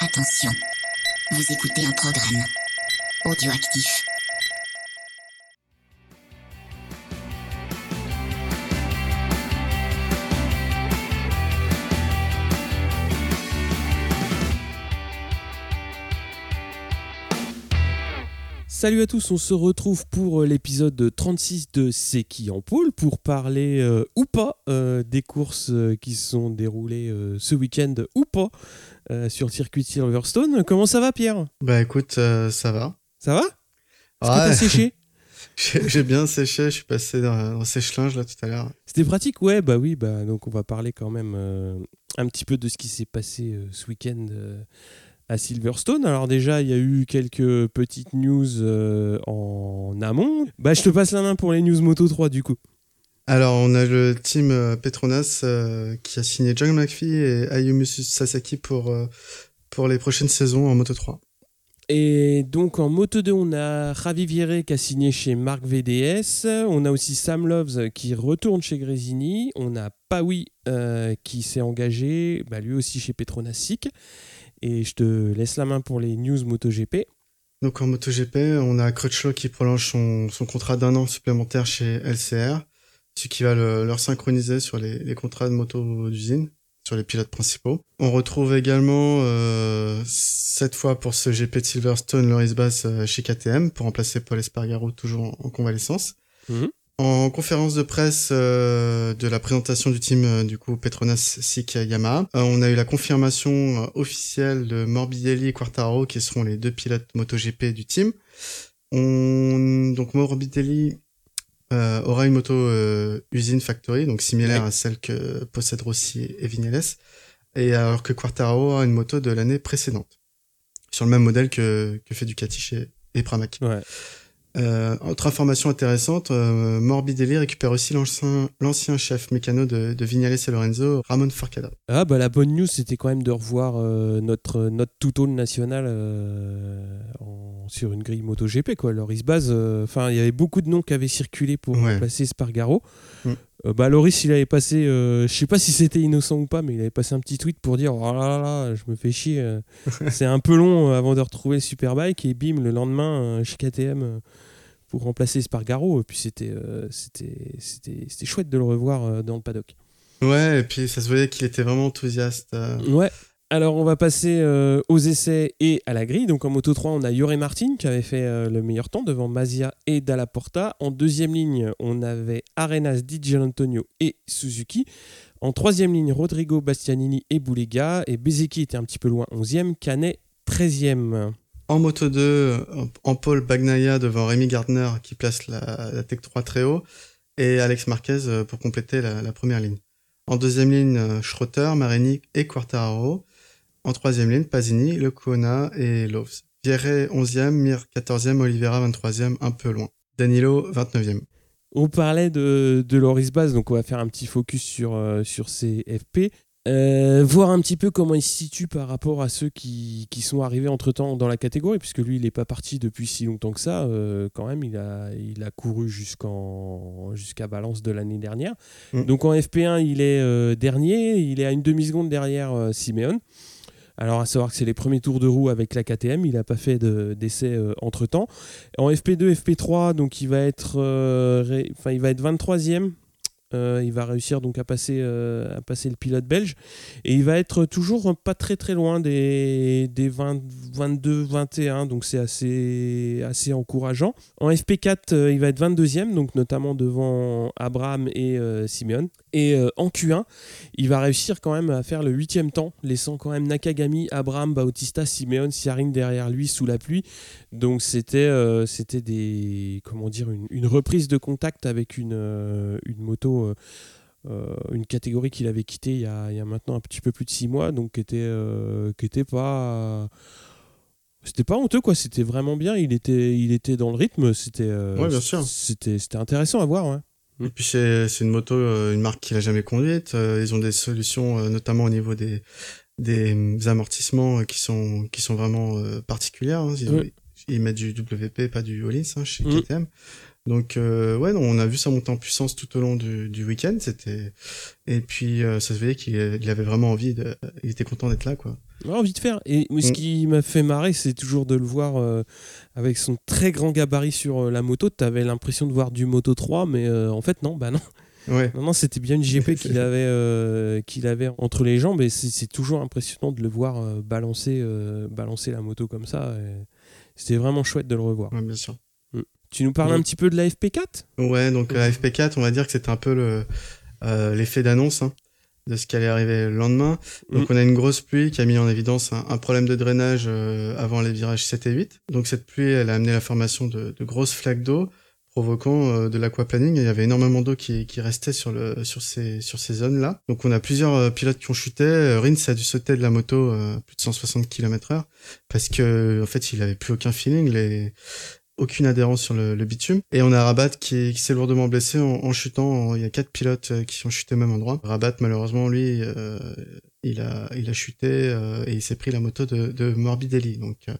Attention, vous écoutez un programme audioactif. Salut à tous, on se retrouve pour euh, l'épisode 36 de C'est qui en poule pour parler euh, ou pas euh, des courses qui se sont déroulées ce week-end ou pas euh, sur le circuit de Silverstone. Comment ça va Pierre? Bah écoute, euh, ça va. Ça va? Est-ce que t'as séché? J'ai bien séché, je suis passé dans, dans sèche-linge là tout à l'heure. C'était pratique? Ouais, bah oui, bah donc on va parler quand même euh, un petit peu de ce qui s'est passé ce week-end à Silverstone. Alors déjà, il y a eu quelques petites news en amont. Bah je te passe la main pour les news Moto 3 du coup. Alors on a le team euh, Petronas euh, qui a signé John McPhee et Ayumu Sasaki pour, euh, pour les prochaines saisons en Moto 3. Et donc en Moto 2, on a Ravi Vieré qui a signé chez Marc VDS. On a aussi Sam Loves qui retourne chez Grésini. On a Pawi euh, qui s'est engagé, bah, lui aussi chez Petronas SIC. Et je te laisse la main pour les news MotoGP. Donc en MotoGP, on a Crutchlow qui prolonge son, son contrat d'un an supplémentaire chez LCR, ce qui va le- leur synchroniser sur les, les contrats de moto d'usine, sur les pilotes principaux. On retrouve également, euh, cette fois pour ce GP de Silverstone, Loris Bass euh, chez KTM pour remplacer Paul Espargaro toujours en, en convalescence. Mhm. En conférence de presse euh, de la présentation du team euh, du coup Petronas SIC Yamaha, euh, on a eu la confirmation officielle de Morbidelli et Quartaro qui seront les deux pilotes MotoGP du team. On donc Morbidelli euh, aura une moto euh, usine factory donc similaire à celle que possèdent Rossi et Vignales et alors que Quartaro a une moto de l'année précédente sur le même modèle que que fait Ducati chez et Pramac. Ouais. Euh, autre information intéressante, euh, Morbidelli récupère aussi l'ancien, l'ancien chef mécano de, de Vignales et Lorenzo, Ramon Forcada. Ah bah la bonne news c'était quand même de revoir euh, notre notre tout-all national euh, en- sur une grille MotoGP quoi. Loris Baz, euh, enfin il y avait beaucoup de noms qui avaient circulé pour Ouais. remplacer Spargaro. Mm. Euh, bah Loris il avait passé, euh, je sais pas si c'était innocent ou pas, mais il avait passé un petit tweet pour dire oh là là, là je me fais chier, euh, c'est un peu long avant de retrouver le Superbike et bim le lendemain chez KTM pour remplacer Spargaro. Et puis c'était euh, c'était c'était c'était chouette de le revoir euh, dans le paddock. Ouais, et puis ça se voyait qu'il était vraiment enthousiaste. euh. Ouais. Alors on va passer euh, aux essais et à la grille. Donc en moto 3, on a Yoré Martin qui avait fait euh, le meilleur temps devant Mazia et Dalla Porta. En deuxième ligne, on avait Arenas, Di Antonio et Suzuki. En troisième ligne, Rodrigo Bastianini et Boulega. Et Bezeki était un petit peu loin, 11e. Canet, 13e. En moto 2, euh, en pôle Bagnaia devant Rémi Gardner qui place la, Tech 3 très haut et Alex Marquez euh, pour compléter la, première ligne. En deuxième ligne, Schroeter, Marini et Quartararo. En troisième ligne, Pasini, Lecona et Loves. Vierre 11e, Mir 14e, Oliveira 23e, un peu loin. Danilo 29e. On parlait de, de Loris Baz, donc on va faire un petit focus sur, euh, sur ces FP. Euh, voir un petit peu comment il se situe par rapport à ceux qui, qui sont arrivés entre temps dans la catégorie, puisque lui il n'est pas parti depuis si longtemps que ça. euh, quand même, il a, il a couru jusqu'en, jusqu'à Valence de l'année dernière. Mm. Donc en FP1, il est euh, dernier, il est à une demi-seconde derrière Simeone. Alors à savoir que c'est les premiers tours de roue avec la KTM, il n'a pas fait de- d'essai euh, entre temps. En FP2, FP3, donc il va être, euh, enfin il va être 23e. Euh, il va réussir donc à passer, euh, à passer le pilote belge. Et il va être toujours pas très très loin des, des 20, 22, 21 donc c'est assez, encourageant. En FP4 euh, il va être 22e donc notamment devant Abraham et Simeone. Et en Q1 il va réussir quand même à faire le 8e temps laissant quand même Nakagami, Abraham, Bautista, Simeone, Siarin derrière lui sous la pluie. Donc c'était des comment dire une, reprise de contact avec une, une moto euh, euh, une catégorie qu'il avait quittée il y, a, il y a maintenant un petit peu plus de six mois donc qui était euh, qui était pas c'était pas honteux quoi c'était vraiment bien il était il était dans le rythme c'était Ouais, bien sûr. c'était c'était intéressant à voir ouais. Et puis c'est une moto, une marque qu'il a jamais conduite. Ils ont des solutions, notamment au niveau des des euh, amortissements qui sont qui sont vraiment particulières. hein. Ils, Ouais. ils mettent du WP, pas du Hollins hein, chez Mm. KTM. Donc euh, ouais, non, on a vu ça monter en puissance tout au long du, du week-end. C'était et puis euh, ça se voyait qu'il il avait vraiment envie. De... Il était content d'être là, quoi. Ouais, envie de faire. Et ce Mm. qui m'a fait marrer, c'est toujours de le voir euh, avec son très grand gabarit sur euh, la moto. T'avais l'impression de voir du Moto 3, mais euh, en fait non, bah non. Ouais. Non, non, c'était bien une GP qu'il avait, euh, qu'il avait entre les jambes et c'est c'est toujours impressionnant de le voir euh, balancer, euh, balancer la moto comme ça. C'était vraiment chouette de le revoir. ouais, bien sûr. Tu nous parles un petit peu de la FP4 Ouais, donc la FP4, on va dire que c'était un peu le euh, l'effet d'annonce hein, de ce qui allait arriver le lendemain. Donc Mm. on a une grosse pluie qui a mis en évidence un, un problème de drainage euh, avant les virages 7 et 8. Donc cette pluie, elle a amené la formation de, de grosses flaques d'eau provoquant euh, de l'aquaplaning. Il y avait énormément d'eau qui, qui restait sur le sur ces sur ces zones-là. Donc on a plusieurs euh, pilotes qui ont chuté. Euh, Rins a dû sauter de la moto euh, plus de 160 km/h parce que en fait il avait plus aucun feeling. Les aucune adhérence sur le, le bitume. Et on a Rabat qui, qui s'est lourdement blessé en, en chutant. Il y a quatre pilotes euh, qui ont chuté au même endroit. Rabat, malheureusement, lui, euh, il a, il a chuté euh, et il s'est pris la moto de, de Morbidelli. Donc, euh,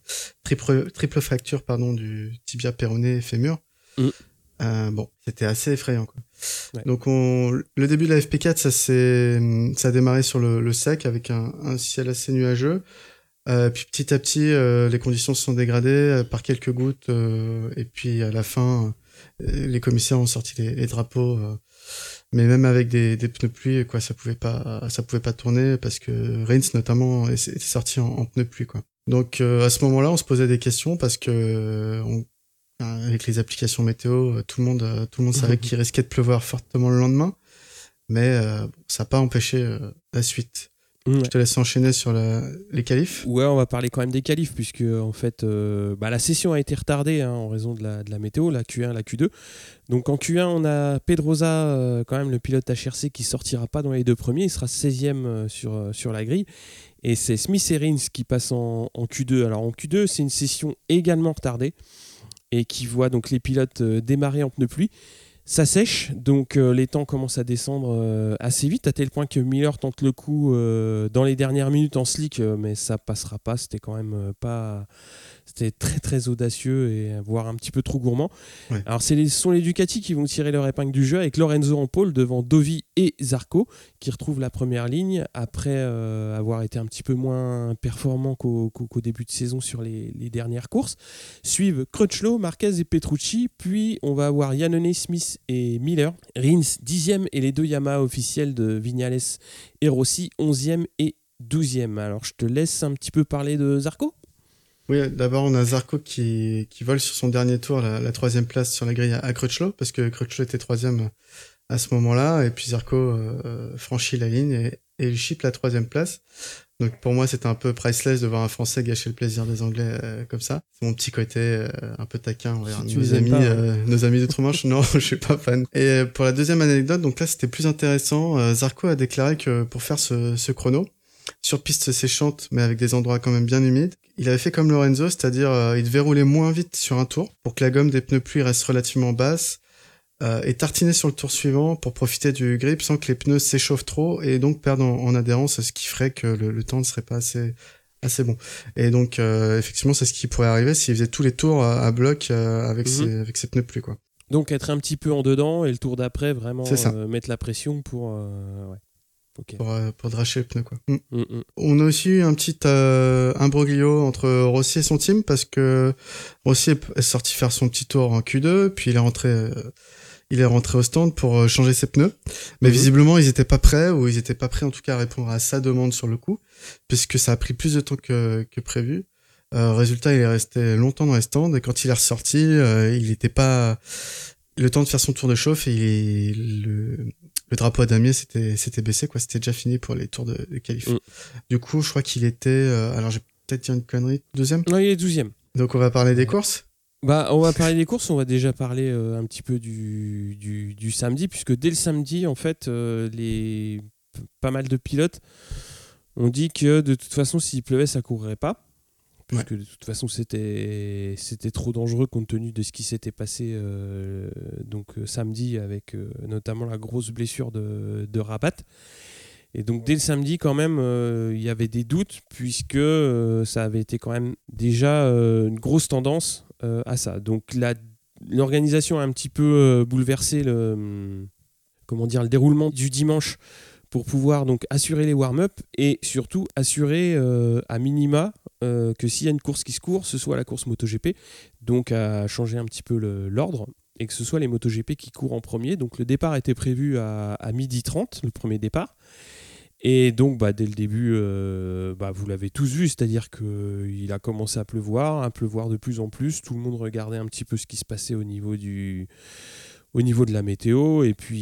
triple, triple fracture, pardon, du tibia péroné et fémur. Mm. Euh, bon, c'était assez effrayant, quoi. Ouais. Donc, on, le début de la FP4, ça s'est, ça a démarré sur le, le sec avec un, un ciel assez nuageux. Euh, puis petit à petit, euh, les conditions se sont dégradées euh, par quelques gouttes. euh, et puis à la fin, les commissaires ont sorti les, les drapeaux. euh, mais même avec des, des pneus pluie, quoi, ça pouvait pas, ça pouvait pas tourner parce que Reigns notamment était sorti en, en pneus pluie, quoi. Donc euh, à ce moment-là, on se posait des questions parce que euh, on- avec les applications météo, tout le monde, tout le monde savait qu'il risquait de pleuvoir fortement le lendemain. Mais euh, ça n'a pas empêché euh, la suite. Je te laisse enchaîner sur la- les qualifs. Ouais, on va parler quand même des qualifs, puisque en fait, euh, bah, la session a été retardée hein, en raison de la, de la météo, la Q1, la Q2. Donc en Q1, on a Pedrosa, euh, quand même le pilote HRC, qui sortira pas dans les deux premiers, il sera 16e euh, sur, sur la grille. Et c'est Smith et Rins qui passent en, en Q2. Alors en Q2, c'est une session également retardée et qui voit donc les pilotes démarrer en pneus pluie. Ça sèche, donc euh, les temps commencent à descendre euh, assez vite, à tel point que Miller tente le coup euh, dans les dernières minutes en slick, mais ça passera pas. C'était quand même pas. C'était très très audacieux et euh, voire un petit peu trop gourmand. Ouais. Alors, c'est les, ce sont les Ducati qui vont tirer leur épingle du jeu avec Lorenzo en pôle devant Dovi et Zarco qui retrouvent la première ligne après euh, avoir été un petit peu moins performant qu'au début de saison sur les, les dernières courses. Suivent Crutchlow, Marquez et Petrucci, puis on va avoir Yannone, Smith et Miller. Rins 10e et les deux Yamaha officiels de Vignales et Rossi 11e et 12e. Alors je te laisse un petit peu parler de Zarco. Oui, d'abord on a Zarco qui, qui vole sur son dernier tour la, la troisième place sur la grille à, à Crutchlow, parce que Crutchlow était troisième à ce moment-là, et puis Zarco euh, franchit la ligne et, et il chip la troisième place. Donc pour moi c'était un peu priceless de voir un Français gâcher le plaisir des Anglais euh, comme ça. C'est mon petit côté euh, un peu taquin envers Si tu nos amis, pas, euh, nos amis d'outre-Manche. non, je suis pas fan. Et euh, pour la deuxième anecdote, donc là c'était plus intéressant. Euh, Zarco a déclaré que pour faire ce, ce chrono, sur piste séchante, mais avec des endroits quand même bien humides. Il avait fait comme Lorenzo, c'est-à-dire euh, il devait rouler moins vite sur un tour pour que la gomme des pneus pluie reste relativement basse euh, et tartiner sur le tour suivant pour profiter du grip sans que les pneus s'échauffent trop et donc perdre en, en adhérence, ce qui ferait que le, le temps ne serait pas assez assez bon. Et donc euh, effectivement, c'est ce qui pourrait arriver s'il faisait tous les tours à, à bloc euh, avec Mhm. ses avec ses pneus pluie quoi. Donc être un petit peu en dedans et le tour d'après vraiment ça. euh, mettre la pression pour. euh, ouais. Pour, euh, pour dracher le pneu quoi. Mm. Mm, mm. On a aussi eu un petit euh, imbroglio entre Rossi et son team parce que Rossi est est sorti faire son petit tour en Q2, puis il est rentré, euh, il est rentré au stand pour euh, changer ses pneus. Mais Mhm. visiblement, ils étaient pas prêts ou ils étaient pas prêts en tout cas à répondre à sa demande sur le coup, puisque ça a pris plus de temps que, que prévu. Euh, résultat, il est resté longtemps dans les stands et quand il est ressorti, euh, il n'était pas le temps de faire son tour de chauffe et il- le, le drapeau à damier s'était s'était baissé quoi, c'était déjà fini pour les tours de, de qualif. Mm. Du coup, je crois qu'il était euh, alors j'ai peut-être dit une connerie, deuxième? Non, il est 12e. Donc on va parler des courses? Bah, on va parler des courses, on va déjà parler euh, un petit peu du, du, du samedi, puisque dès le samedi, en fait, euh, les, pas mal de pilotes ont dit que de toute façon, s'il pleuvait, ça courrait pas. Puisque de toute façon, c'était c'était trop dangereux compte tenu de ce qui s'était passé euh, donc euh, samedi avec euh, notamment la grosse blessure de, de Rabat. Et donc dès le samedi, quand même, euh, il y avait des doutes puisque ça avait été quand même déjà une grosse tendance à ça. Donc l'organisation a un petit peu bouleversé le, comment dire, le déroulement du dimanche pour pouvoir donc assurer les warm-up et surtout assurer à minima que s'il y a une course qui se court, ce soit la course MotoGP, donc à changer un petit peu l'ordre et que ce soit les MotoGP qui courent en premier. Donc le départ était prévu à, à midi 30, le premier départ. Et donc, bah, dès le début, euh, bah, vous l'avez tous vu, c'est-à-dire qu'il a commencé à pleuvoir, à pleuvoir de plus en plus. Tout le monde regardait un petit peu ce qui se passait au niveau, du, au niveau de la météo. Et puis,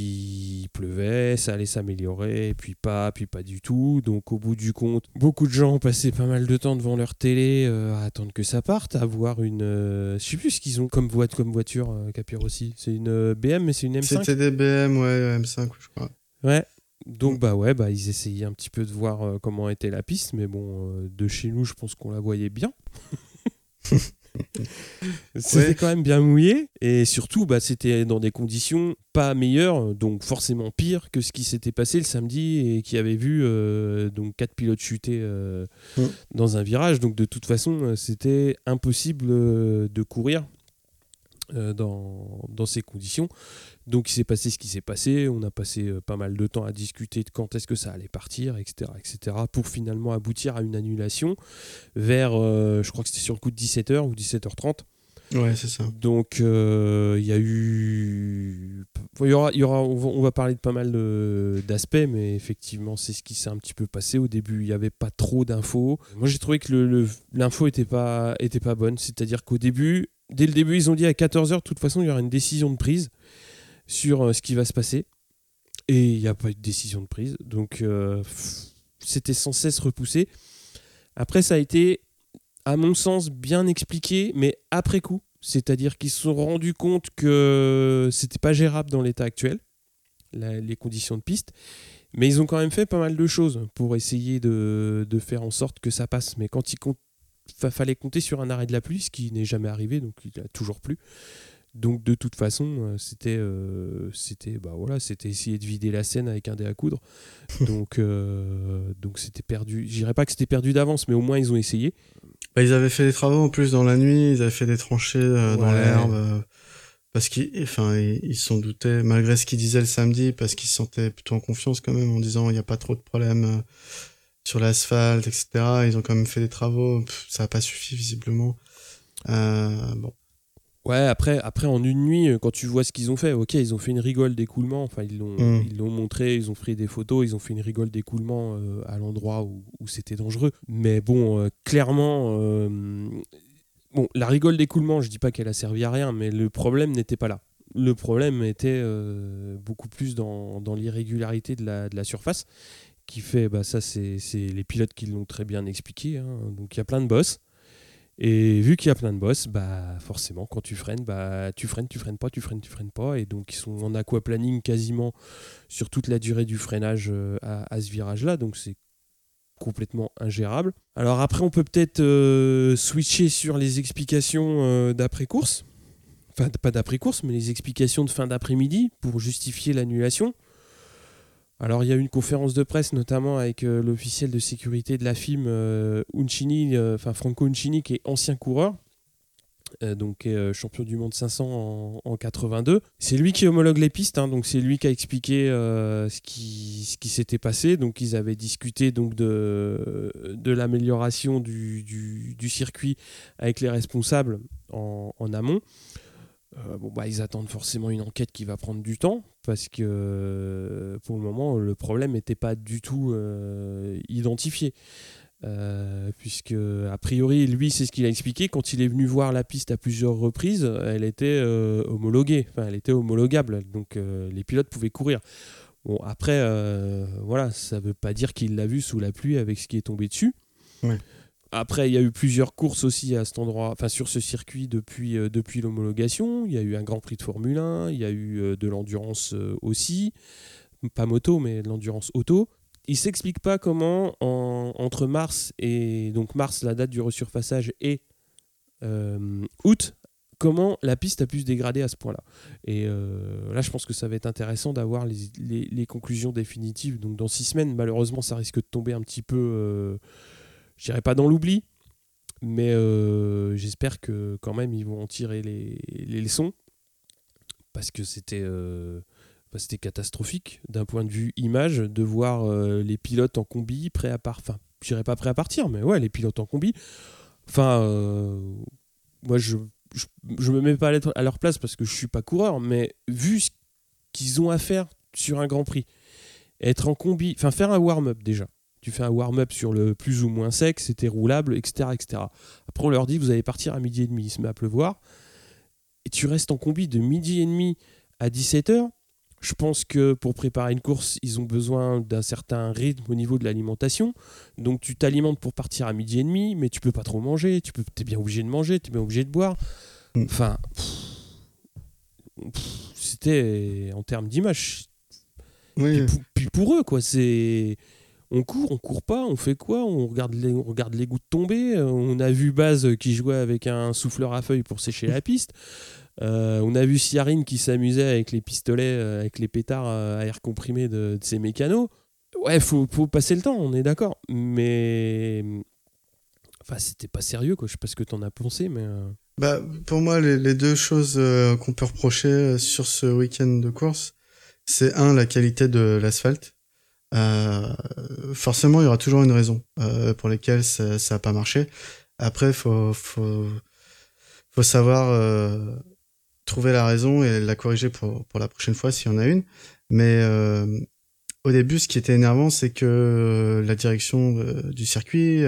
il pleuvait, ça allait s'améliorer, et puis pas, puis pas du tout. Donc, au bout du compte, beaucoup de gens passaient pas mal de temps devant leur télé euh, à attendre que ça parte, à voir une. Euh, je sais plus ce qu'ils ont comme, voie, comme voiture, Capir aussi. C'est une BM, mais c'est une M5 C'était des BM, ouais, M5, je crois. Ouais, donc bah ouais, bah ils essayaient un petit peu de voir euh, comment était la piste, mais bon, euh, de chez nous, je pense qu'on la voyait bien. c'était quand même bien mouillé et surtout bah, c'était dans des conditions pas meilleures donc forcément pire que ce qui s'était passé le samedi et qui avait vu euh, donc quatre pilotes chuter mm. dans un virage. Donc de toute façon c'était impossible de courir dans, dans, ces conditions donc il s'est passé ce qui s'est passé, on a passé euh, pas mal de temps à discuter de quand est-ce que ça allait partir, etc., etc., pour finalement aboutir à une annulation vers, euh, je crois que c'était sur le coup de 17h ou 17h30. Ouais, c'est ça. Donc euh, il y a eu, il y aura, il y aura, on va, parler de pas mal d'aspects, mais effectivement c'est ce qui s'est un petit peu passé. Au début il n'y avait pas trop d'infos. Moi j'ai trouvé que l'info le, était pas, était pas bonne, c'est-à-dire qu'au début, dès le début ils ont dit à 14h de toute façon il y aura une décision de prise sur euh, ce qui va se passer. Et il n'y a pas eu de décision de prise. Donc euh, c'était sans cesse repoussé. Après, ça a été, à mon sens, bien expliqué, mais après coup. C'est-à-dire qu'ils se sont rendus compte que c'était pas gérable dans l'état actuel, les conditions de piste. Mais ils ont quand même fait pas mal de choses pour essayer de, de faire en sorte que ça passe. Mais quand il fallait compter sur un arrêt de la pluie, ce qui n'est jamais arrivé, donc il a toujours plu. Donc de toute façon, euh, c'était euh, c'était bah voilà, c'était essayer de vider la scène avec un dé à coudre. donc euh, donc c'était perdu. Je dirais pas que c'était perdu d'avance, mais au moins ils ont essayé. Bah, ils avaient fait des travaux en plus dans la nuit, ils avaient fait des tranchées dans l'herbe parce qu'ils enfin ils s'en doutaient malgré ce qu'ils disaient le samedi parce qu'ils se sentaient plutôt en confiance quand même en disant il n'y a pas trop de problèmes sur l'asphalte etc. Ils ont quand même fait des travaux, ça n'a pas suffi visiblement. bon Ouais, après, après en une nuit, euh, quand tu vois ce qu'ils ont fait, ok, ils ont fait une rigole d'écoulement, enfin ils l'ont, mm. ils l'ont montré, ils ont pris des photos, ils ont fait une rigole d'écoulement euh, à l'endroit où, où c'était dangereux. Mais bon, euh, clairement, bon, la rigole d'écoulement, je dis pas qu'elle a servi à rien, mais le problème n'était pas là. Le problème était beaucoup plus dans, dans l'irrégularité de la, de la surface, qui fait, bah ça c'est, les pilotes qui l'ont très bien expliqué, hein. donc il y a plein de boss. Et vu qu'il y a plein de boss, bah forcément quand tu freines, bah tu freines, tu freines pas, tu freines, tu freines pas. Et donc ils sont en aquaplaning quasiment sur toute la durée du freinage euh, à, ce virage-là. Donc c'est complètement ingérable. Alors après on peut peut-être euh, switcher sur les explications euh, d'après-course. Enfin pas d'après-course, mais les explications de fin d'après-midi pour justifier l'annulation. Alors il y a eu une conférence de presse notamment avec euh, l'officiel de sécurité de la FIM, euh, Uncini, euh, enfin Franco Uncini, qui est ancien coureur, donc champion du monde 500 en, 82. C'est lui qui homologue les pistes, hein, donc c'est lui qui a expliqué ce qui, s'était passé. Donc ils avaient discuté de, l'amélioration du, circuit avec les responsables en amont. Bon, bah, ils attendent forcément une enquête qui va prendre du temps parce que pour le moment, le problème n'était pas du tout euh, identifié. Euh, puisque a priori lui c'est ce qu'il a expliqué quand il est venu voir la piste à plusieurs reprises elle était euh, homologuée. Enfin elle était homologable donc les pilotes pouvaient courir. Bon après voilà ça veut pas dire qu'il l'a vu sous la pluie avec ce qui est tombé dessus après, il y a eu plusieurs courses aussi à cet endroit, enfin sur ce circuit depuis, euh, depuis l'homologation. Il y a eu un Grand Prix de Formule 1, il y a eu euh, de l'endurance euh, aussi, pas moto, mais de l'endurance auto. Il s'explique pas comment entre mars et donc mars, la date du resurfaçage, et août, comment la piste a pu se dégrader à ce point-là. Et là, je pense que ça va être intéressant d'avoir les, conclusions définitives. Donc dans six semaines, malheureusement, ça risque de tomber un petit peu je dirais pas dans l'oubli, mais euh, j'espère que quand même ils vont en tirer les, leçons parce que c'était bah, c'était catastrophique d'un point de vue image de voir les pilotes en combi prêts à partir. Enfin, je dirais pas prêts à partir, mais ouais, les pilotes en combi. Enfin, moi, je, je, me mets pas à leur place parce que je suis pas coureur, mais vu ce qu'ils ont à faire sur un Grand Prix, être en combi, enfin faire un warm-up déjà. Tu fais un warm-up sur le plus ou moins sec, c'était roulable, etc., etc. Après, on leur dit, vous allez partir à midi et demi, il se met à pleuvoir. Et tu restes en combi de midi et demi à 17h. Je pense que pour préparer une course, ils ont besoin d'un certain rythme au niveau de l'alimentation. Donc tu t'alimentes pour partir à midi et demi, mais tu peux pas trop manger. Tu peux, es bien obligé de manger, tu es bien obligé de boire. Mm. Enfin, c'était en termes d'image. Puis, pour eux, quoi, c'est on court, on court pas, on fait quoi on regarde, les, gouttes tomber. On a vu Baz qui jouait avec un souffleur à feuilles pour sécher la piste. Euh, on a vu Siarine qui s'amusait avec les pistolets, euh, avec les pétards euh, à air comprimé de, ses mécanos. Ouais, faut, faut passer le temps, on est d'accord. Mais. Enfin, c'était pas sérieux, quoi. Je sais pas ce que t'en as pensé, mais. Bah, pour moi, les, deux choses qu'on peut reprocher sur ce week-end de course, c'est un, la qualité de l'asphalte. Forcément, il y aura toujours une raison pour laquelle ça n'a pas marché. Après, faut, faut, faut savoir trouver la raison et la corriger pour, pour la prochaine fois s'il y en a une. Mais euh, au début, ce qui était énervant, c'est que euh, la direction euh, du circuit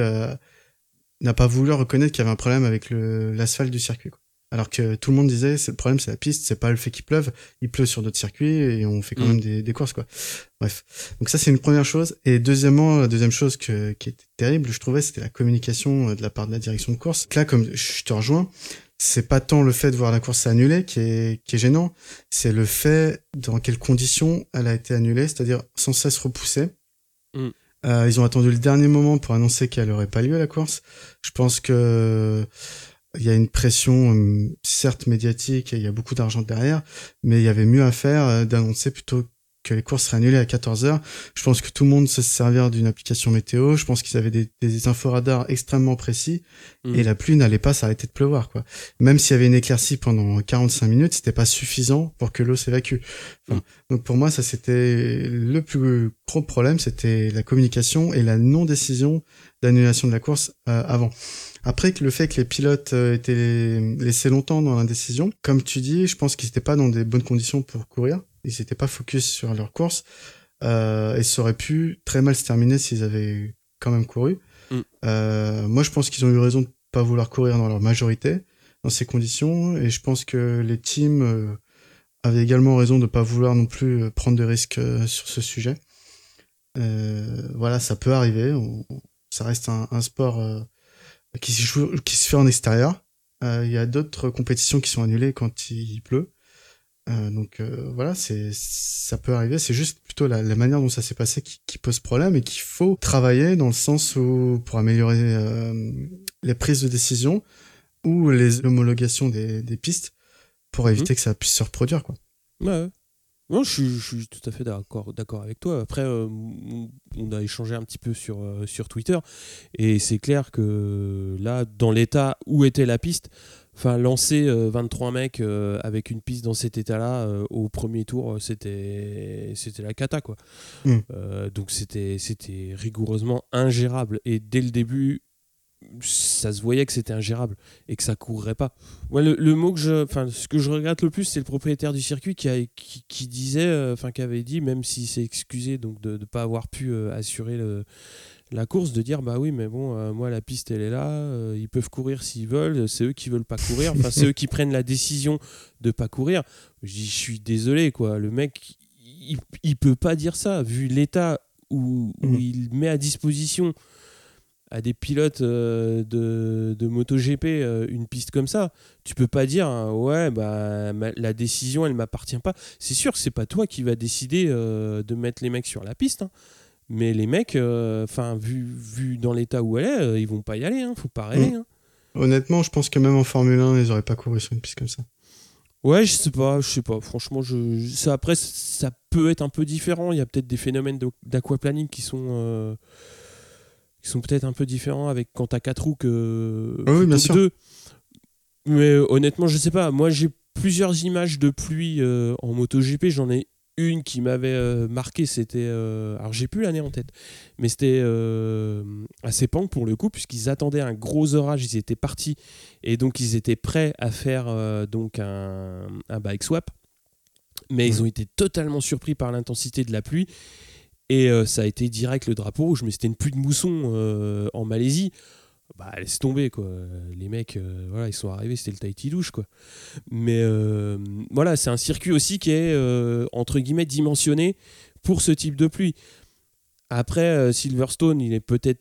n'a pas voulu reconnaître qu'il y avait un problème avec l'asphalte du circuit. Quoi. Alors que tout le monde disait, c'est le problème, c'est la piste, c'est pas le fait qu'il pleuve. Il pleut sur d'autres circuits et on fait quand mm. même des, des, courses, quoi. Bref. Donc ça, c'est une première chose. Et deuxièmement, la deuxième chose que, qui était terrible, je trouvais, c'était la communication de la part de la direction de course. Là, comme je te rejoins, c'est pas tant le fait de voir la course annulée qui est, qui est gênant, c'est le fait dans quelles conditions elle a été annulée, c'est-à-dire sans cesse repoussée. Mm. Euh, ils ont attendu le dernier moment pour annoncer qu'elle aurait pas lieu la course. Je pense que il y a une pression euh, certes médiatique et il y a beaucoup d'argent derrière, mais il y avait mieux à faire euh, d'annoncer plutôt que les courses seraient annulées à 14h. Je pense que tout le monde se servir d'une application météo. Je pense qu'ils avaient des, des radars extrêmement précis mm. et la pluie n'allait pas s'arrêter de pleuvoir, quoi. Même s'il y avait une éclaircie pendant 45 minutes, c'était pas suffisant pour que l'eau s'évacue. Mm. Donc pour moi, ça c'était le plus gros problème, c'était la communication et la non-décision d'annulation de la course euh, avant. Après que le fait que les pilotes euh, étaient laissés longtemps dans l'indécision, comme tu dis, je pense qu'ils n'étaient pas dans des bonnes conditions pour courir ils n'étaient pas focus sur leur course euh, et ça aurait pu très mal se terminer s'ils avaient quand même couru. Mm. Euh, moi, je pense qu'ils ont eu raison de pas vouloir courir dans leur majorité dans ces conditions et je pense que les teams euh, avaient également raison de pas vouloir non plus euh, prendre de risques sur ce sujet. voilà, ça peut arriver. Ça reste un, un sport qui se, joue, qui se fait en extérieur. Il y a d'autres compétitions qui sont annulées quand il pleut. Euh, donc euh, voilà, c'est ça peut arriver. C'est juste plutôt la, manière dont ça s'est passé qui, qui, pose problème et qu'il faut travailler dans le sens où pour améliorer euh, les prises de décision ou les homologations des, des pistes pour éviter mmh. que ça puisse se reproduire quoi. Ouais. Non, je suis, je suis, tout à fait d'accord, d'accord avec toi. Après, on a échangé un petit peu sur, sur Twitter et c'est clair que là, dans l'état où était la piste, Enfin, lancer 23 euh, mecs euh, avec une piste dans cet état-là euh, au premier tour, c'était c'était la cata quoi. Mm. donc c'était c'était rigoureusement ingérable et dès le début ça se voyait que c'était ingérable et que ça courrait pas. Ouais, le, mot que je, enfin, ce que je regrette le plus, c'est le propriétaire du circuit qui, a, qui, disait, enfin, qui avait dit, même s'il s'est excusé donc de ne pas avoir pu assurer le, la course de dire bah oui mais bon euh, moi la piste elle est là euh, ils peuvent courir s'ils veulent c'est eux qui veulent pas courir enfin c'est eux qui prennent la décision de pas courir je dis je suis désolé quoi le mec il, il peut pas dire ça vu l'état où, mm. il met à disposition à des pilotes euh, de, de MotoGP une piste comme ça, tu peux pas dire hein, ouais bah la décision elle m'appartient pas. C'est sûr que c'est pas toi qui va décider de mettre les mecs sur la piste. Hein. Mais les mecs, euh, enfin, vu, vu dans l'état où elle est, euh, ils vont pas y aller, hein, faut pas rêver. Mm. Hein. Honnêtement, je pense que même en Formule 1, ils auraient pas couru sur une piste comme ça. Ouais, je sais pas, je sais pas. Franchement, je, ça, après, ça peut être un peu différent. Il y a peut-être des phénomènes d'aquaplaning qui sont, euh, qui sont peut-être un peu différents avec quand t'as 4 roues que, oui, bien sûr. Mais honnêtement, je sais pas. Moi, j'ai plusieurs images de pluie en MotoGP. J'en ai une qui m'avait marqué, c'était. alors j'ai plus l'année en tête, mais c'était à Sepang pour le coup, puisqu'ils attendaient un gros orage, ils étaient partis et donc ils étaient prêts à faire donc un, un bike swap mais ils ont été totalement surpris par l'intensité de la pluie. Et euh, ça a été direct le drapeau rouge. Mais c'était une pluie de mousson euh, en Malaisie. Bah, laisse tomber, quoi. Les mecs, euh, voilà, ils sont arrivés, c'était le Tahiti douche, quoi. Mais voilà, c'est un circuit aussi qui est, entre guillemets, dimensionné pour ce type de pluie. Après, Silverstone, il est peut-être.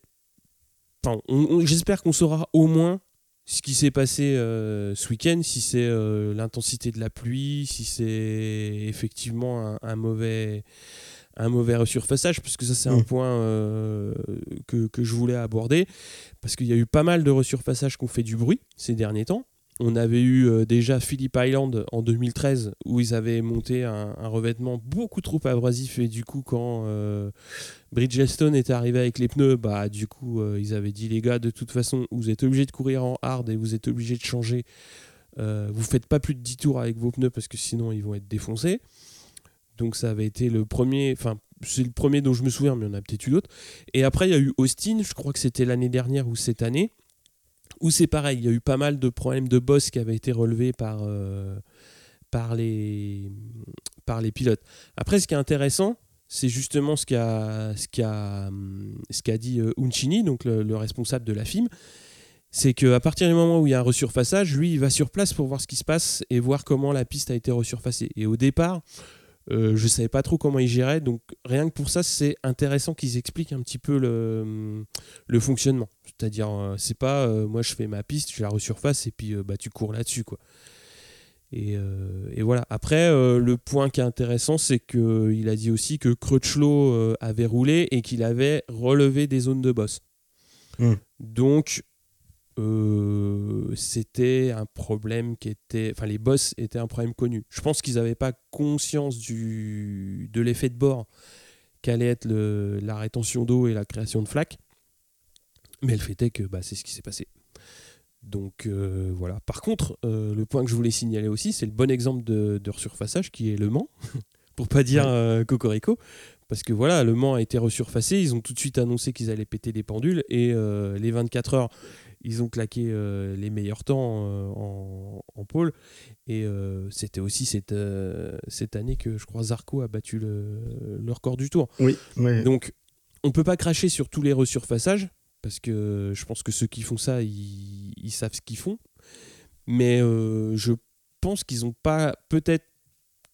Enfin, j'espère qu'on saura au moins ce qui s'est passé ce week-end, si c'est l'intensité de la pluie, si c'est effectivement un, mauvais un mauvais resurfaçage, puisque ça c'est un mm. point euh, que, que, je voulais aborder, parce qu'il y a eu pas mal de resurfaçages qui ont fait du bruit ces derniers temps. On avait eu euh, déjà Phillip Island en 2013 où ils avaient monté un, revêtement beaucoup trop abrasif et du coup quand euh, Bridgestone est arrivé avec les pneus, bah du coup euh, ils avaient dit les gars de toute façon vous êtes obligés de courir en hard et vous êtes obligés de changer. vous faites pas plus de 10 tours avec vos pneus parce que sinon ils vont être défoncés. Donc ça avait été le premier, enfin c'est le premier dont je me souviens, mais on a peut-être eu d'autres. Et après il y a eu Austin, je crois que c'était l'année dernière ou cette année où c'est pareil, il y a eu pas mal de problèmes de boss qui avaient été relevés par, euh, par, les, par les pilotes. Après, ce qui est intéressant, c'est justement ce qu'a ce qu'a ce qu'a dit euh, Uncini, donc le, responsable de la FIM, c'est qu'à partir du moment où il y a un resurfaçage, lui, il va sur place pour voir ce qui se passe et voir comment la piste a été resurfacée. Et au départ, euh, je ne savais pas trop comment ils géraient, donc rien que pour ça, c'est intéressant qu'ils expliquent un petit peu le, le fonctionnement. C'est-à-dire, euh, c'est pas euh, moi je fais ma piste, je la resurface et puis bah, tu cours là-dessus. quoi. Et, et, voilà. Après, le point qui est intéressant, c'est qu'il a dit aussi que Crutchlow avait roulé et qu'il avait relevé des zones de boss. Hmm. Donc, euh, c'était un problème qui était. Enfin, les boss étaient un problème connu. Je pense qu'ils n'avaient pas conscience du, de l'effet de bord qu'allait être le, la rétention d'eau et la création de flaques. Mais le fait est que bah, c'est ce qui s'est passé. Donc euh, voilà. Par contre, euh, le point que je voulais signaler aussi, c'est le bon exemple de, de resurfaçage qui est Le Mans, pour pas dire Cocorico. Parce que voilà, Le Mans a été resurfacé, ils ont tout de suite annoncé qu'ils allaient péter les pendules et les 24 heures ils ont claqué euh, les meilleurs temps euh, en, pôle. Et euh, c'était aussi cette, cette année que je crois Zarco a battu le, record du tour. Oui, Donc, on peut pas cracher sur tous les resurfaçages, parce que je pense que ceux qui font ça, ils, ils savent ce qu'ils font. Mais je pense qu'ils n'ont pas, peut-être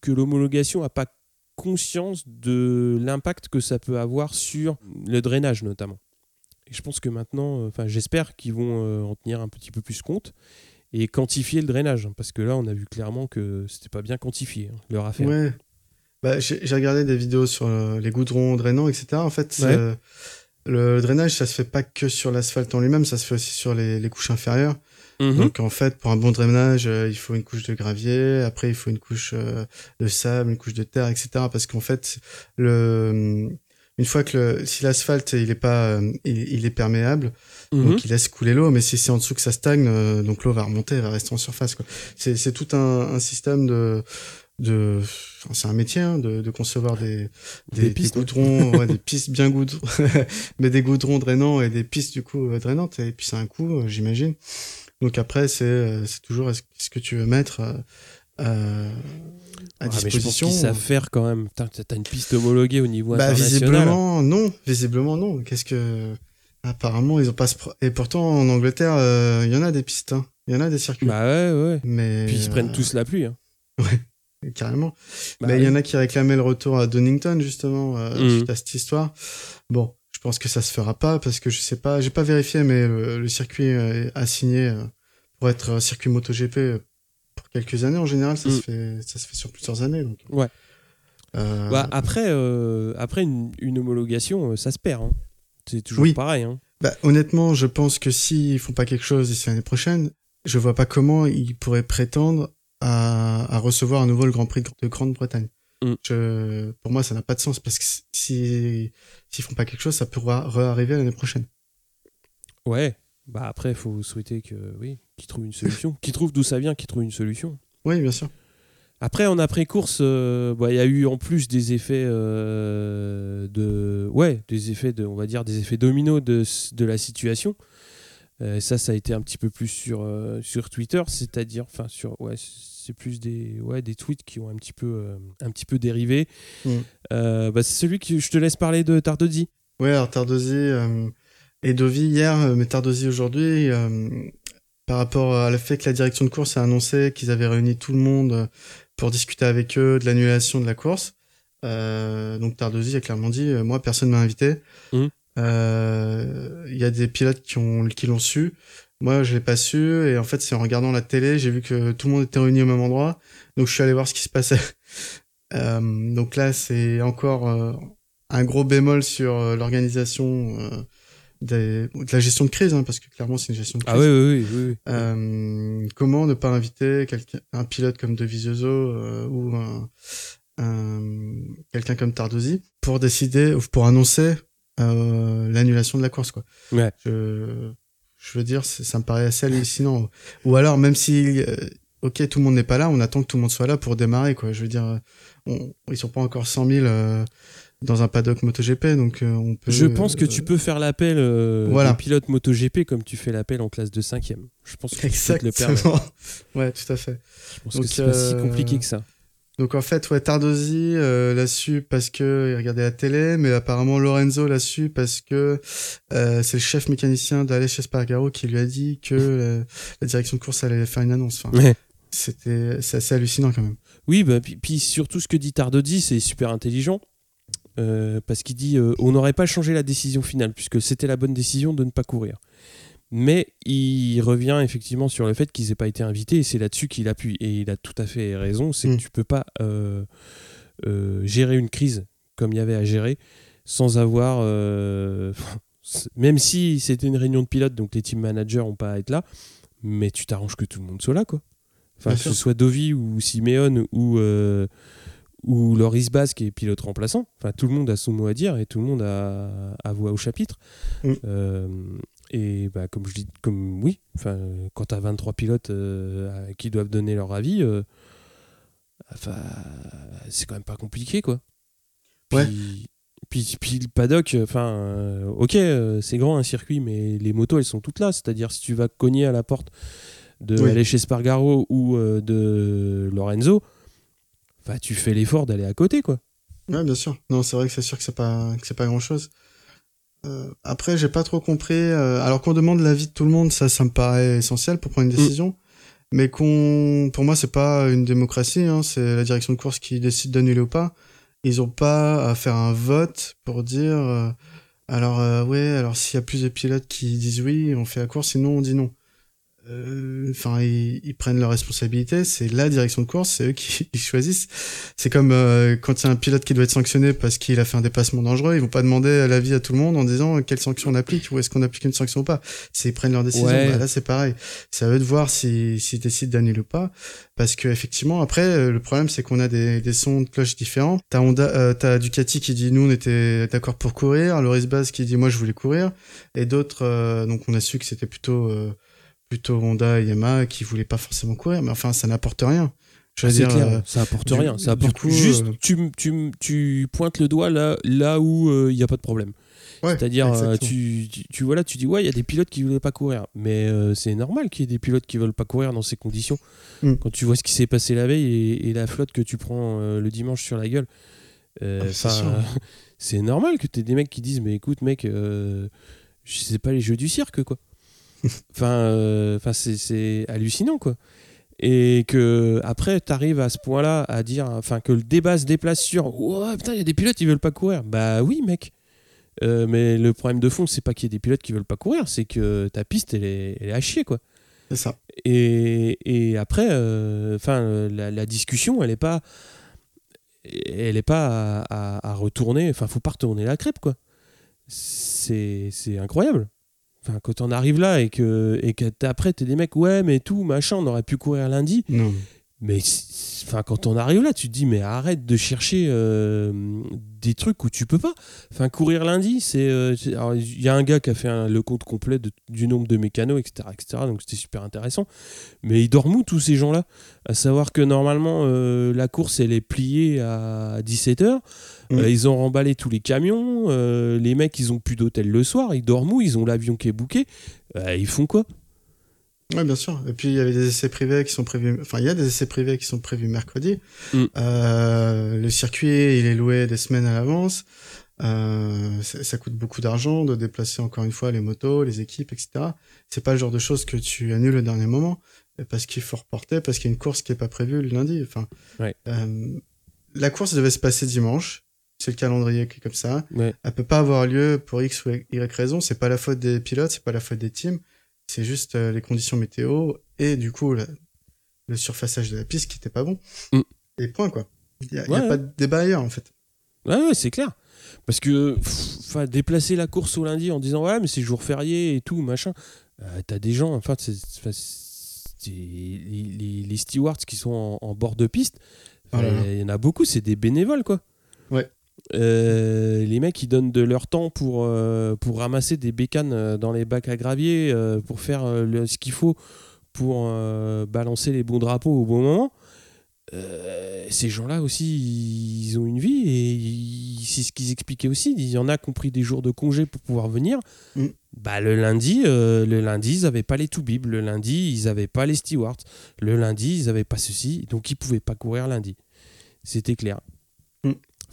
que l'homologation n'a pas conscience de l'impact que ça peut avoir sur le drainage notamment. Et je pense que maintenant, euh, enfin, j'espère qu'ils vont euh, en tenir un petit peu plus compte et quantifier le drainage, hein, parce que là, on a vu clairement que c'était pas bien quantifié hein, leur affaire. Ouais. Bah, j'ai regardé des vidéos sur euh, les goudrons drainants, etc. En fait, le drainage, ça se fait pas que sur l'asphalte en lui-même, ça se fait aussi sur les, les couches inférieures. Mhm. Donc en fait, pour un bon drainage, il faut une couche de gravier, après il faut une couche de sable, une couche de terre, etc. Parce qu'en fait, le une fois que le, si l'asphalte il est pas euh, il, est perméable mhm. donc il laisse couler l'eau mais si c'est en dessous que ça stagne euh, donc l'eau va remonter elle va rester en surface quoi. C'est c'est tout un, un système de de c'est un métier hein, de, de concevoir des des, pistes, goudrons ouais, des pistes bien goudrons mais des goudrons drainants et des pistes du coup euh, drainantes et puis c'est un coût j'imagine. Donc après c'est c'est toujours est-ce que tu veux mettre euh, à disposition. Mais je savent faire quand même. T'as as une piste homologuée au niveau bah, international. Visiblement non, visiblement non. Qu'est-ce que apparemment ils ont pas et pourtant en Angleterre il euh, y en a des pistes, hein. il y en a des circuits. Bah ouais ouais. Mais puis ils se prennent euh, tous la pluie. Hein. Ouais. Carrément. Bah mais il y en a qui réclamaient le retour à Donington justement mmh. suite à cette histoire. Bon, je pense que ça se fera pas parce que je sais pas, j'ai pas vérifié mais le, le circuit est assigné pour être circuit MotoGP quelques années en général, ça, se, mm. fait, ça se fait sur plusieurs années. Donc. Ouais. Euh, bah, après, euh, après une, homologation, euh, ça se perd. Hein. C'est toujours pareil. Hein. Bah, honnêtement, je pense que s'ils font pas quelque chose d'ici l'année prochaine, je vois pas comment ils pourraient prétendre à, à recevoir à nouveau le Grand Prix de Grande-Bretagne. Mm. Je, pour moi, ça n'a pas de sens parce que si s'ils font pas quelque chose, ça pourra réarriver l'année prochaine. Ouais. Bah après, il faut souhaiter que oui, qu'ils trouvent une solution, qu'ils trouvent d'où ça vient, qu'ils trouvent une solution. Oui, bien sûr. Après, en après-course, euh, bah, il y a eu en plus des effets euh, de. Ouais, des effets de. On va dire des effets dominos de, de la situation. Euh, ça, ça a été un petit peu plus sur, euh, sur Twitter, c'est-à-dire. Enfin, sur. Ouais, c'est plus des, ouais, des tweets qui ont un petit peu, un petit peu dérivé. Mm. Bah, c'est celui que je te laisse parler de Tardozzi. Ouais, alors Tardosi euh, et Dovi hier, euh, mais Tardosi aujourd'hui, euh, par rapport à le fait que la direction de course a annoncé qu'ils avaient réuni tout le monde euh, pour discuter avec eux de l'annulation de la course. Euh, donc Tardosi a clairement dit, euh, moi personne m'a invité. Euh, Il y a des pilotes qui ont qui l'ont su. Moi, je l'ai pas su et en fait, c'est en regardant la télé, j'ai vu que tout le monde était réuni au même endroit. Donc, je suis allé voir ce qui se passait. Donc là, c'est encore un gros bémol sur l'organisation des- de la gestion de crise, hein, parce que clairement, c'est une gestion de crise. Ah oui, oui, oui. oui. Euh, comment ne pas inviter quelqu'un, un pilote comme De Vizioso euh, ou un, un- quelqu'un comme Tardosi pour décider ou pour annoncer euh, l'annulation de la course quoi. Ouais. Je, je veux dire, ça me paraît assez hallucinant. Ou alors même si euh, ok tout le monde n'est pas là, on attend que tout le monde soit là pour démarrer quoi. Je veux dire, on, ils sont pas encore 100 000 euh, dans un paddock MotoGP donc euh, on peut. Je pense que euh, tu peux faire l'appel euh, voilà. des pilotes MotoGP comme tu fais l'appel en classe de 5 Je pense que tu peux te le permettre. Exactement. ouais, tout à fait. Je pense Donc, que c'est pas si euh, compliqué que ça. Donc en fait, ouais, Tardosi euh, l'a su parce que il regardait la télé, mais apparemment Lorenzo l'a su parce que euh, c'est le chef mécanicien d'Aleix Espargaro qui lui a dit que euh, la direction de course allait faire une annonce. Enfin, Ouais. c'était assez hallucinant quand même. Oui, bah, puis, puis surtout ce que dit Tardozzi, c'est super intelligent. Euh, parce qu'il dit euh, on n'aurait pas changé la décision finale, puisque c'était la bonne décision de ne pas courir. Mais il revient effectivement sur le fait qu'ils n'aient pas été invités, et c'est là-dessus qu'il appuie. Et il a tout à fait raison, c'est Mm. que tu peux pas euh, gérer une crise comme il y avait à gérer sans avoir. même si c'était une réunion de pilotes, donc les team managers n'ont pas à être là, mais tu t'arranges que tout le monde soit là, quoi. Enfin, Bien que sûr. ce soit Dovi ou Simeone ou, euh, ou Loris Bass qui est pilote remplaçant. Enfin, tout le monde a son mot à dire et tout le monde a, a voix au chapitre. Mm. Euh, et bah, comme je dis, comme oui, enfin, quand tu as 23 pilotes euh, qui doivent donner leur avis, euh, enfin, c'est quand même pas compliqué, quoi. Puis, Ouais. Puis, puis le paddock, enfin, ok, c'est grand un circuit, mais les motos, elles sont toutes là. C'est-à-dire, si tu vas cogner à la porte de Oui. aller chez Spargaro ou de Lorenzo, enfin, tu fais l'effort d'aller à côté, quoi. Ouais, bien sûr. Non, c'est vrai que c'est sûr que c'est pas que c'est pas grand chose. après, j'ai pas trop compris. euh, alors qu'on demande l'avis de tout le monde, ça, ça me paraît essentiel pour prendre une décision. Mais qu'on, pour moi, c'est pas une démocratie. Hein, c'est la direction de course qui décide d'annuler ou pas. Ils ont pas à faire un vote pour dire. euh, alors euh, ouais, alors s'il y a plus de pilotes qui disent oui, on fait la course, sinon on dit non. Euh, Enfin, ils, ils prennent leurs responsabilités. C'est la direction de course, c'est eux qui, qui choisissent. C'est comme euh, quand il y a un pilote qui doit être sanctionné parce qu'il a fait un dépassement dangereux, ils vont pas demander l'avis à tout le monde en disant quelle sanction on applique ou est-ce qu'on applique une sanction ou pas. C'est ils prennent leur décision. Ouais. Bah, là, c'est pareil. C'est à eux de voir s'ils s'ils décident d'annuler ou pas. Parce que effectivement, après, euh, le problème c'est qu'on a des, des sons de cloche différents. T'as Honda, euh, t'as Ducati qui dit nous on était d'accord pour courir, Loris Baz qui dit moi je voulais courir, et d'autres euh, donc on a su que c'était plutôt euh, plutôt Honda et Yamaha qui voulaient pas forcément courir, mais enfin ça n'apporte rien. Je veux C'est dire, clair, euh, ça apporte du- rien. Ça apporte coup, juste, euh, tu, tu, tu pointes le doigt là, là où euh, il n'y a pas de problème. ouais, C'est-à-dire, tu, tu, tu vois là, tu dis, ouais, il y a des pilotes qui ne voulaient pas courir. Mais euh, c'est normal qu'il y ait des pilotes qui ne veulent pas courir dans ces conditions. Mm. Quand tu vois ce qui s'est passé la veille et, et la flotte que tu prends le dimanche sur la gueule, euh, Ah, c'est normal que tu aies des mecs qui disent, mais écoute, mec, je sais pas les jeux du cirque, quoi. Enfin, euh, enfin c'est- hallucinant, quoi. Et que après, tu arrives à ce point-là à dire, enfin, que le débat se déplace sur, ouais, putain, il y a des pilotes qui veulent pas courir. Bah oui, mec. Euh, mais le problème de fond, c'est pas qu'il y ait des pilotes qui veulent pas courir, c'est que ta piste, elle est, elle est à chier, quoi. C'est ça. Et, et après, euh, enfin, la, la discussion, elle est pas, elle est pas à, à- à retourner. Enfin, faut pas retourner la crêpe, quoi. C'est incroyable. Enfin, quand on arrive là et que, et que t'es- après t'es des mecs, ouais, mais tout, machin, on aurait pu courir lundi. Non. Mais enfin, quand on arrive là, tu te dis, mais arrête de chercher euh, des trucs où tu peux pas. Enfin, courir lundi, c'est. Euh, il y a un gars qui a fait le compte complet du nombre de mécanos, etc. etc. donc c'était super intéressant. Mais ils dorment où tous ces gens-là À savoir que normalement, euh, la course, elle est pliée à 17h. Mm. ils ont remballé tous les camions. les mecs, ils ont plus d'hôtel le soir. Ils dorment où Ils ont l'avion qui est bouqué. ils font quoi? Oui, bien sûr. Et puis il y avait des essais privés qui sont prévus. Enfin, il y a des essais privés qui sont prévus mercredi. Mm. Euh, le circuit, il est loué des semaines à l'avance. Euh, ça, coûte beaucoup d'argent de déplacer encore une fois les motos, les équipes, etc. C'est pas le genre de choses que tu annules au dernier moment parce qu'il faut reporter, parce qu'il y a une course qui est pas prévue le lundi. Enfin, euh, la course devait se passer dimanche. C'est le calendrier qui est comme ça. Ouais. Elle peut pas avoir lieu pour X ou Y raison. C'est pas la faute des pilotes, c'est pas la faute des teams c'est juste euh, les conditions météo et du coup le surfaçage de la piste qui était pas bon. Mm. Et point quoi. Il n'y a, pas de débat ailleurs en fait. Ouais, c'est clair. Parce que enfin déplacer la course au lundi en disant ouais mais c'est jour férié et tout machin, euh, t'as des gens enfin c'est les, les, stewards qui sont en, bord de piste, oh il y en a beaucoup, c'est des bénévoles quoi. Ouais. Euh, les mecs ils donnent de leur temps pour, euh, pour ramasser des bécanes euh, dans les bacs à gravier, pour faire ce qu'il faut pour balancer les bons drapeaux au bon moment. ces gens-là aussi, ils ont une vie et c'est ce qu'ils expliquaient aussi. Il y en a qui ont pris des jours de congé pour pouvoir venir. Mm. Bah, le lundi, le lundi, ils n'avaient pas les tout-bibles. Le lundi, ils n'avaient pas les stewards. Le lundi, ils n'avaient pas ceci. Donc, ils pouvaient pas courir lundi. C'était clair.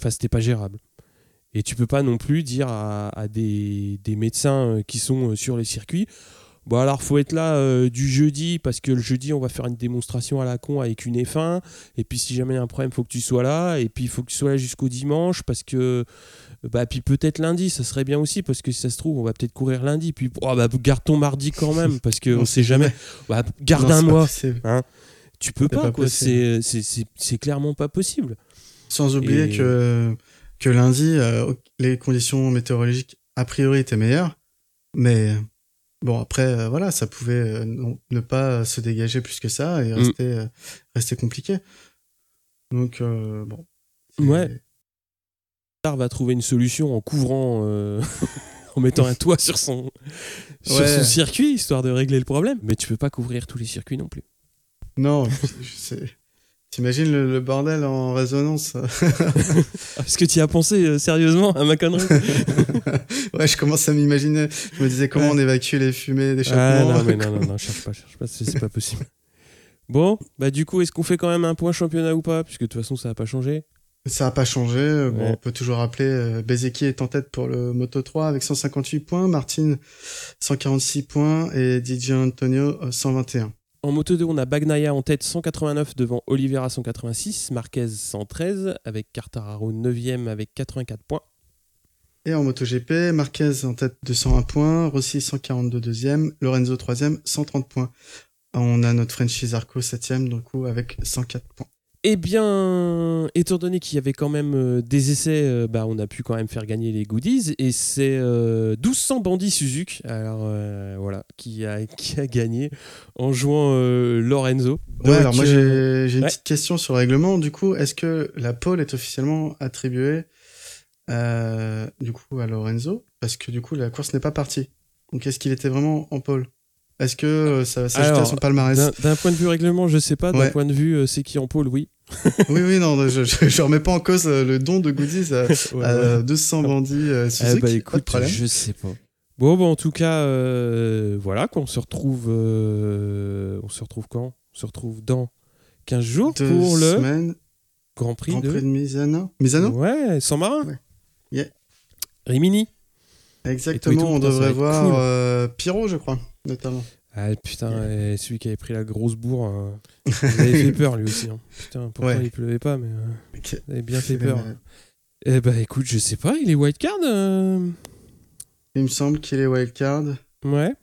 Enfin, c'était pas gérable. Et tu peux pas non plus dire à, des, médecins euh, qui sont euh, sur les circuits Bon, alors, faut être là euh, du jeudi parce que le jeudi, on va faire une démonstration à la con avec une F1. Et puis, si jamais il y a un problème, faut que tu sois là. Et puis, il faut que tu sois là jusqu'au dimanche parce que. Bah, puis peut-être lundi, ça serait bien aussi parce que si ça se trouve, on va peut-être courir lundi. Puis, oh, bah, garde ton mardi quand même parce qu'on sait jamais. Bah, garde un mois. Hein. Tu peux pas, quoi. C'est clairement pas possible. Sans oublier que, que lundi, euh, les conditions météorologiques a priori étaient meilleures. Mais bon, après, euh, voilà, ça pouvait euh, ne pas se dégager plus que ça et mm. rester, rester compliqué. Donc, bon. Ouais. va trouver une solution en couvrant, en mettant un toit sur son, sur son circuit, histoire de régler le problème. Mais tu peux pas couvrir tous les circuits non plus. Non, je sais. T'imagines le, bordel en résonance Est-ce que tu y as pensé euh, sérieusement à ma connerie Ouais, je commence à m'imaginer. Je me disais comment on évacue les fumées des Ah, non, mais non, non, non, cherche pas, cherche pas, c'est pas possible. Bon, bah du coup, est-ce qu'on fait quand même un point championnat ou pas? Puisque de toute façon, ça n'a pas changé. Ça n'a pas changé. Bon, on peut toujours rappeler, euh, Bezeki est en tête pour le Moto 3 avec 158 points, Martin 146 points et DJ Antonio 121. En Moto 2, on a Bagnaia en tête 189 devant Oliveira 186, Marquez 113 avec Cartararo 9e avec 84 points. Et en MotoGP, Marquez en tête de 101 points, Rossi 142 deuxième, Lorenzo 3e 130 points. On a notre Frenchie Arco 7e du coup avec 104 points. Eh bien, étant donné qu'il y avait quand même euh, des essais, euh, bah, on a pu quand même faire gagner les goodies. Et c'est 1200 euh, bandits Suzuki, alors voilà, qui a, qui a gagné en jouant Lorenzo. ouais, alors moi j'ai une petite question sur le règlement. Du coup, est-ce que la pole est officiellement attribuée du coup à Lorenzo? Parce que du coup la course n'est pas partie. Donc est-ce qu'il était vraiment en pole? Est-ce que euh, ça va s'ajouter à son palmarès D'un point de vue règlement, je sais pas. D'un point de vue euh, c'est qui en pôle, oui. oui, oui, non, je, je, remets pas en cause euh, le don de goodies à, 200 bandits Suzuki. Eh bah écoute, je sais pas. Bon, bon, en tout cas, voilà, qu'on se retrouve. on se retrouve quand? On se retrouve dans 15 jours pour le Grand Prix Grand de, Prix de Misano. Misano? Ouais, sans marin. Ouais. Yeah. Rimini. Exactement, on devrait voir Pyro, je crois notamment. Ah putain, celui qui avait pris la grosse bourre, hein. il avait fait peur lui aussi. Hein. Putain, pourtant il pleuvait pas, mais euh, il avait bien fait peur. Eh bah écoute, je sais pas, il est wildcard euh... Il me semble qu'il est wildcard. Ouais.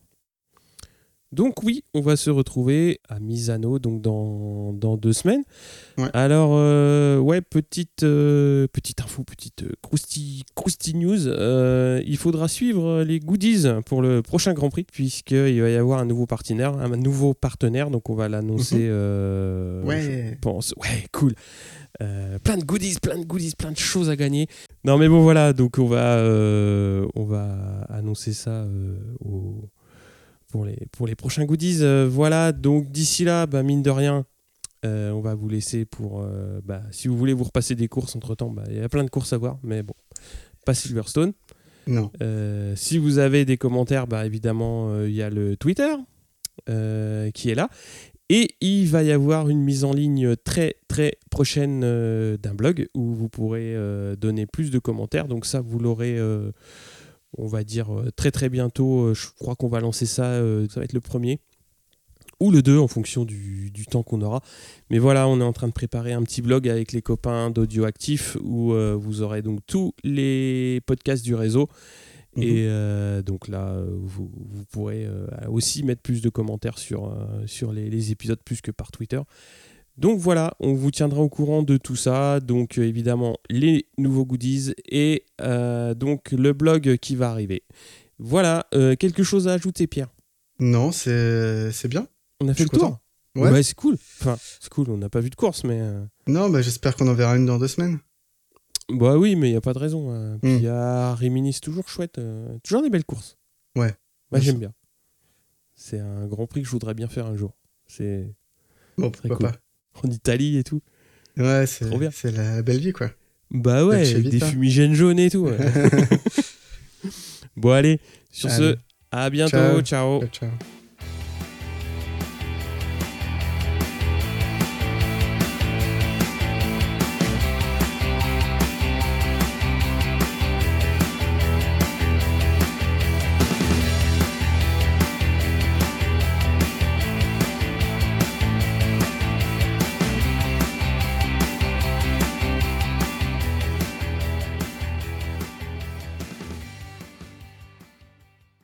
Donc oui, on va se retrouver à Misano donc dans, dans deux semaines. Ouais. Alors euh, ouais, petite euh, petite info, petite euh, crousty, crousty news. Euh, il faudra suivre les goodies pour le prochain Grand Prix puisqu'il va y avoir un nouveau partenaire, un nouveau partenaire. Donc on va l'annoncer. euh, Ouais. je pense. Ouais, cool. Plein de goodies, plein de goodies, plein de choses à gagner. Non mais bon voilà, donc on va on va annoncer ça au- pour les pour les prochains goodies. Euh, voilà, donc d'ici là, bah, mine de rien, euh, on va vous laisser pour euh, bah, si vous voulez vous repasser des courses entre temps, bah, il y a plein de courses à voir, mais bon, pas Silverstone. Non. Si vous avez des commentaires, bah, évidemment, il y a le Twitter qui est là. Et il va y avoir une mise en ligne très très prochaine d'un blog où vous pourrez donner plus de commentaires. Donc ça, vous l'aurez, on va dire, euh, très très bientôt. Euh, Je crois qu'on va lancer ça, euh, ça va être le premier. Ou le 2 en fonction du, du temps qu'on aura. Mais voilà, on est en train de préparer un petit blog avec les copains d'Audio Actif où euh, vous aurez donc tous les podcasts du réseau. Mhm. Et euh, donc là, vous, vous pourrez euh, aussi mettre plus de commentaires sur, sur les, les épisodes plus que par Twitter. Donc voilà, on vous tiendra au courant de tout ça. Donc euh, évidemment, les nouveaux goodies et euh, donc le blog qui va arriver. Voilà, euh, quelque chose à ajouter, Pierre? Non, c'est c'est bien. On a fait le tour? Ouais. c'est cool. Enfin, c'est cool, on n'a pas vu de course, mais. Non, bah, j'espère qu'on en verra une dans deux semaines. Bah oui, mais il n'y a pas de raison. Puis Hmm. il Rimini, c'est toujours chouette. Toujours des belles courses. Ouais. Moi, j'aime bien. C'est un grand prix que je voudrais bien faire un jour. C'est Bon, Très pourquoi en Italie et tout. Ouais, c'est Trop bien. c'est la belle vie, quoi. Bah ouais, Dolce des Vita. fumigènes jaunes et tout. ouais. bon, allez, sur ce, à bientôt. Ciao. ciao. Ciao, ciao.